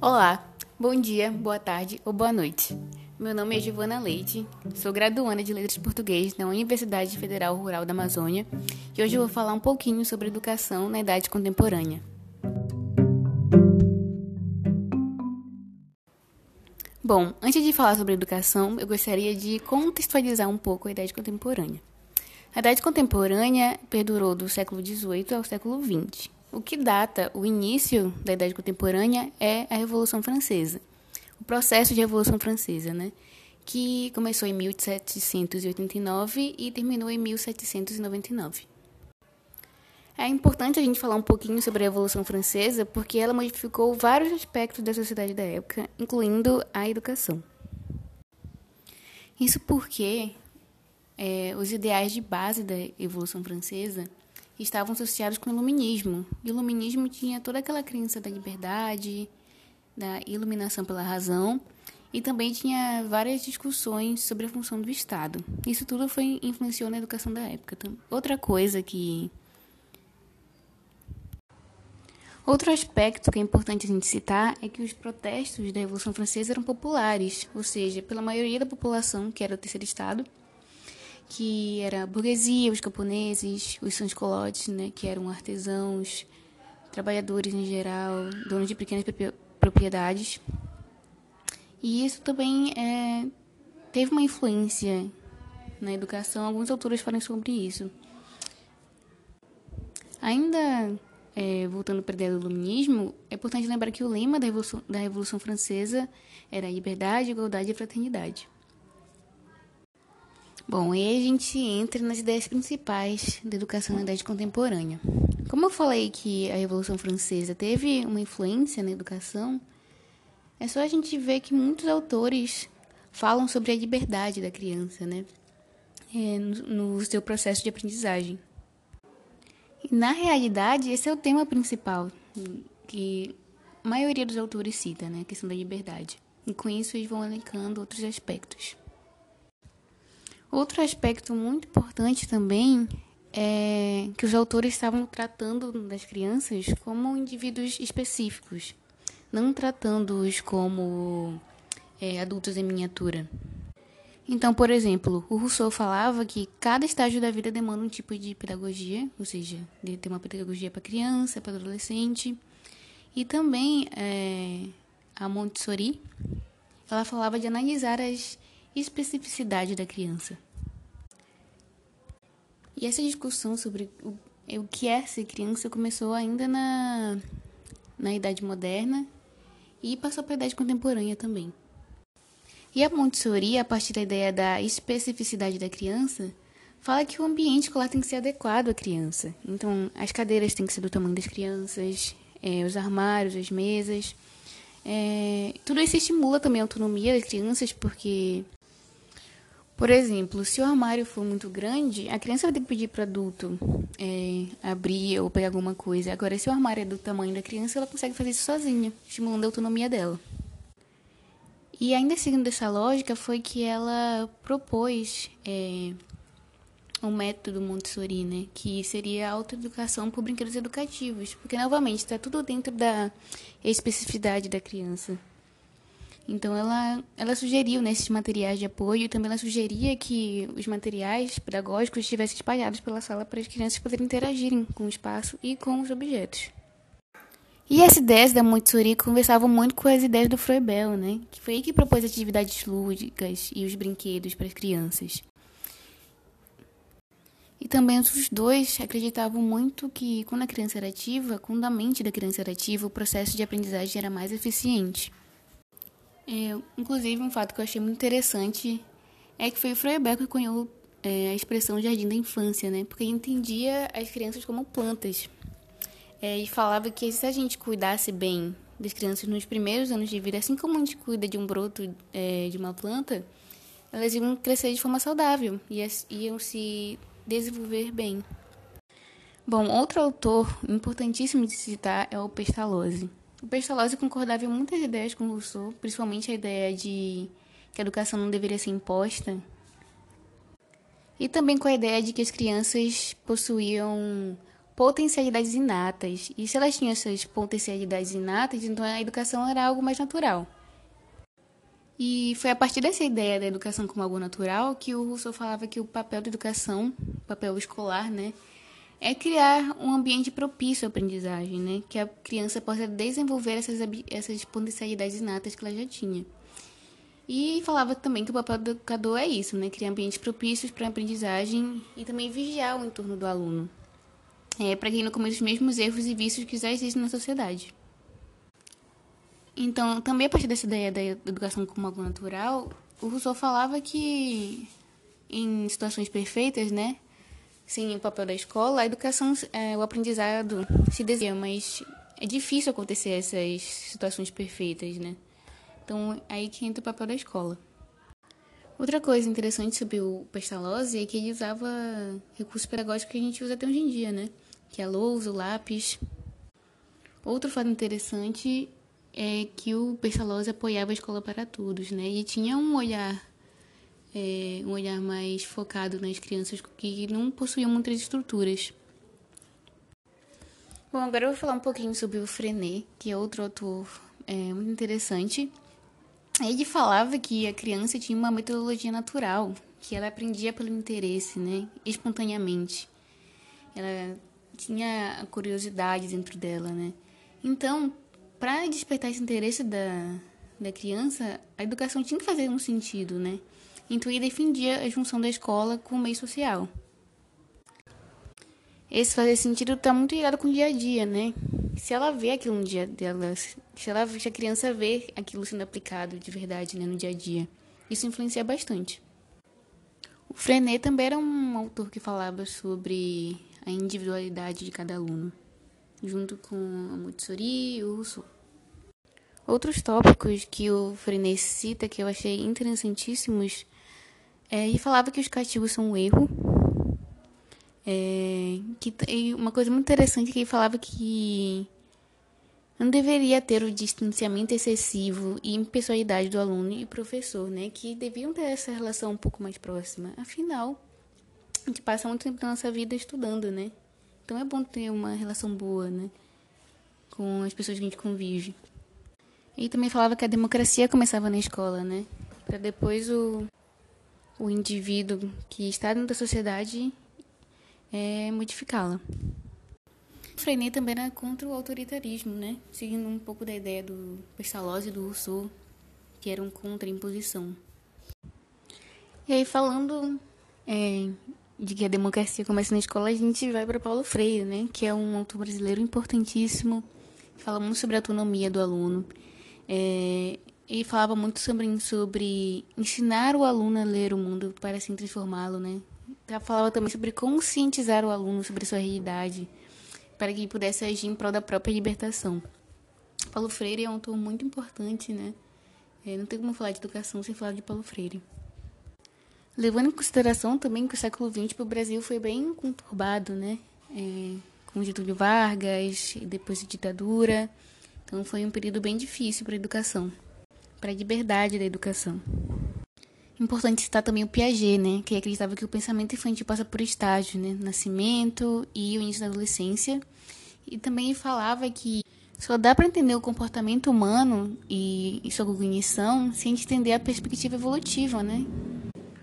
Olá, bom dia, boa tarde ou boa noite. Meu nome é Giovana Leite, sou graduanda de Letras Português na Universidade Federal Rural da Amazônia e hoje eu vou falar um pouquinho sobre educação na idade contemporânea. Bom, antes de falar sobre educação, eu gostaria de contextualizar um pouco a idade contemporânea. A idade contemporânea perdurou do século XVIII ao século XX. O que data o início da Idade Contemporânea é a Revolução Francesa, o processo de Revolução Francesa, né? que começou em 1789 e terminou em 1799. É importante a gente falar um pouquinho sobre a Revolução Francesa porque ela modificou vários aspectos da sociedade da época, incluindo a educação. Isso porque é, os ideais de base da Revolução Francesa estavam associados com o iluminismo. E o iluminismo tinha toda aquela crença da liberdade, da iluminação pela razão, e também tinha várias discussões sobre a função do Estado. Isso tudo foi influenciou na educação da época. Outra coisa que Outro aspecto que é importante a gente citar é que os protestos da Revolução Francesa eram populares, ou seja, pela maioria da população, que era o terceiro estado, que era a burguesia, os camponeses, os sans-culottes, né, que eram artesãos, trabalhadores em geral, donos de pequenas propriedades. E isso também é, teve uma influência na educação, alguns autores falam sobre isso. Ainda é, voltando para a ideia do iluminismo, é importante lembrar que o lema da Revolução, da Revolução Francesa era liberdade, igualdade e fraternidade. Bom, e aí a gente entra nas ideias principais da educação na idade contemporânea. Como eu falei que a Revolução Francesa teve uma influência na educação, é só a gente ver que muitos autores falam sobre a liberdade da criança, né? É, no, no seu processo de aprendizagem. E, na realidade, esse é o tema principal que a maioria dos autores cita, né? A questão da liberdade. E com isso eles vão elencando outros aspectos. Outro aspecto muito importante também é que os autores estavam tratando das crianças como indivíduos específicos, não tratando-os como é, adultos em miniatura. Então, por exemplo, o Rousseau falava que cada estágio da vida demanda um tipo de pedagogia, ou seja, de ter uma pedagogia para criança, para adolescente. E também é, a Montessori, ela falava de analisar as especificidade da criança. E essa discussão sobre o, o que é ser criança começou ainda na, na Idade Moderna e passou para a Idade Contemporânea também. E a Montessori, a partir da ideia da especificidade da criança, fala que o ambiente escolar tem que ser adequado à criança. Então, as cadeiras têm que ser do tamanho das crianças, é, os armários, as mesas. É, tudo isso estimula também a autonomia das crianças, porque por exemplo, se o armário for muito grande, a criança vai ter que pedir para adulto é, abrir ou pegar alguma coisa. Agora, se o armário é do tamanho da criança, ela consegue fazer isso sozinha, estimulando a autonomia dela. E ainda seguindo essa lógica, foi que ela propôs é, um método Montessori, né? Que seria a autoeducação por brinquedos educativos. Porque, novamente, está tudo dentro da especificidade da criança. Então ela, ela sugeriu nesses materiais de apoio e também ela sugeria que os materiais pedagógicos estivessem espalhados pela sala para as crianças poderem interagirem com o espaço e com os objetos. E as ideias da Montessori conversavam muito com as ideias do Froebel, né? Que foi aí que propôs atividades lúdicas e os brinquedos para as crianças. E também os dois acreditavam muito que quando a criança era ativa, quando a mente da criança era ativa, o processo de aprendizagem era mais eficiente. É, inclusive, um fato que eu achei muito interessante é que foi o Froebel que cunhou é, a expressão jardim da infância, né? Porque ele entendia as crianças como plantas. É, e falava que se a gente cuidasse bem das crianças nos primeiros anos de vida, assim como a gente cuida de um broto é, de uma planta, elas iam crescer de forma saudável e iam se desenvolver bem. Bom, outro autor importantíssimo de citar é o Pestalozzi. O Pestalozzi concordava em muitas ideias com Rousseau, principalmente a ideia de que a educação não deveria ser imposta, e também com a ideia de que as crianças possuíam potencialidades inatas. E se elas tinham essas potencialidades inatas, então a educação era algo mais natural. E foi a partir dessa ideia da educação como algo natural que o Rousseau falava que o papel da educação, o papel escolar, né, é criar um ambiente propício à aprendizagem, né, que a criança possa desenvolver essas, essas potencialidades inatas que ela já tinha. E falava também que o papel do educador é isso, né, criar ambientes propícios para a aprendizagem e também vigiar o entorno do aluno, é, para ele não cometa os mesmos erros e vícios que já existem na sociedade. Então, também a partir dessa ideia da educação como algo natural, o Rousseau falava que em situações perfeitas, né, sem o papel da escola, a educação, é, o aprendizado se desenha, mas é difícil acontecer essas situações perfeitas, né? Então, aí que entra o papel da escola. Outra coisa interessante sobre o Pestalozzi é que ele usava recursos pedagógicos que a gente usa até hoje em dia, né? Que é a lousa, o lápis. Outro fato interessante é que o Pestalozzi apoiava a escola para todos, né? E tinha um olhar é, um olhar mais focado nas crianças que não possuíam muitas estruturas. Bom, agora eu vou falar um pouquinho sobre o Frenet, que é outro autor é, muito interessante. Ele falava que a criança tinha uma metodologia natural, que ela aprendia pelo interesse, né, espontaneamente. Ela tinha a curiosidade dentro dela, né? Então, para despertar esse interesse da, da criança, a educação tinha que fazer um sentido, né? Então ele defendia a junção da escola com o meio social. Esse fazer sentido está muito ligado com o dia a dia, né? Se ela vê aquilo no dia dela, se ela se a criança vê aquilo sendo aplicado de verdade né, no dia a dia, isso influencia bastante. O Frenet também era um autor que falava sobre a individualidade de cada aluno junto com a Montessori e o Rousseau. Outros tópicos que o Frenet cita que eu achei interessantíssimos é, ele falava que os castigos são um erro. É, que, e uma coisa muito interessante é que ele falava que não deveria ter o distanciamento excessivo e impessoalidade do aluno e professor, né? Que deviam ter essa relação um pouco mais próxima. Afinal, a gente passa muito tempo da nossa vida estudando, né? Então é bom ter uma relação boa, né? Com as pessoas que a gente convive. E também falava que a democracia começava na escola, né? Para depois o, o indivíduo que está dentro da sociedade é, modificá-la. Freinet também era contra o autoritarismo, né? Seguindo um pouco da ideia do Pestalozzi e do Rousseau, que eram contra a imposição. E aí, falando é, de que a democracia começa na escola, a gente vai para Paulo Freire, né, que é um autor brasileiro importantíssimo, fala muito sobre a autonomia do aluno. É, ele falava muito sobre, sobre ensinar o aluno a ler o mundo para assim transformá-lo, né? Falava também sobre conscientizar o aluno sobre sua realidade, para que ele pudesse agir em prol da própria libertação. Paulo Freire é um autor muito importante, né? É, não tem como falar de educação sem falar de Paulo Freire. Levando em consideração também que o século XX para o Brasil foi bem conturbado, né? É, com Getúlio Vargas, e depois a ditadura. Então foi um período bem difícil para a educação, para a liberdade da educação. Importante citar também o Piaget, né? Que acreditava que o pensamento infantil passa por estágios, né? Nascimento e o início da adolescência. E também falava que só dá para entender o comportamento humano e, e sua cognição se a gente entender a perspectiva evolutiva, né?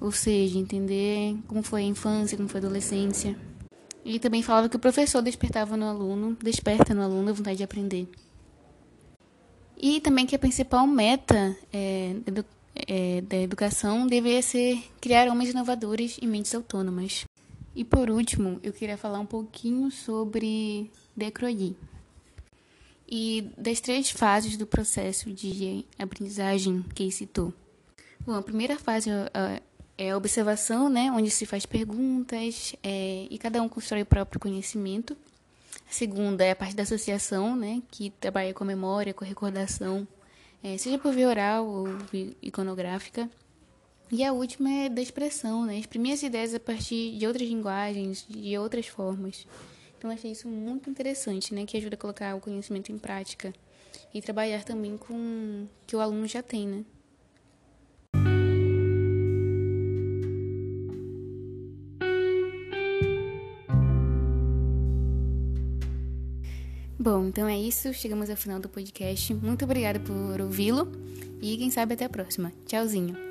ou seja, entender como foi a infância, como foi a adolescência. E também falava que o professor despertava no aluno, desperta no aluno a vontade de aprender. E também que a principal meta é, edu é, da educação deveria ser criar homens inovadores e mentes autônomas. E por último, eu queria falar um pouquinho sobre Decroly e das três fases do processo de aprendizagem que ele citou. Bom, a primeira fase é a observação, né, onde se faz perguntas é, e cada um constrói o próprio conhecimento. A segunda é a parte da associação, né, que trabalha com a memória, com a recordação, é, seja por via oral ou iconográfica. E a última é da expressão, né, exprimir as ideias a partir de outras linguagens, de outras formas. Então, achei isso muito interessante, né, que ajuda a colocar o conhecimento em prática e trabalhar também com o que o aluno já tem, né. Bom, então é isso. Chegamos ao final do podcast. Muito obrigada por ouvi-lo e quem sabe até a próxima. Tchauzinho.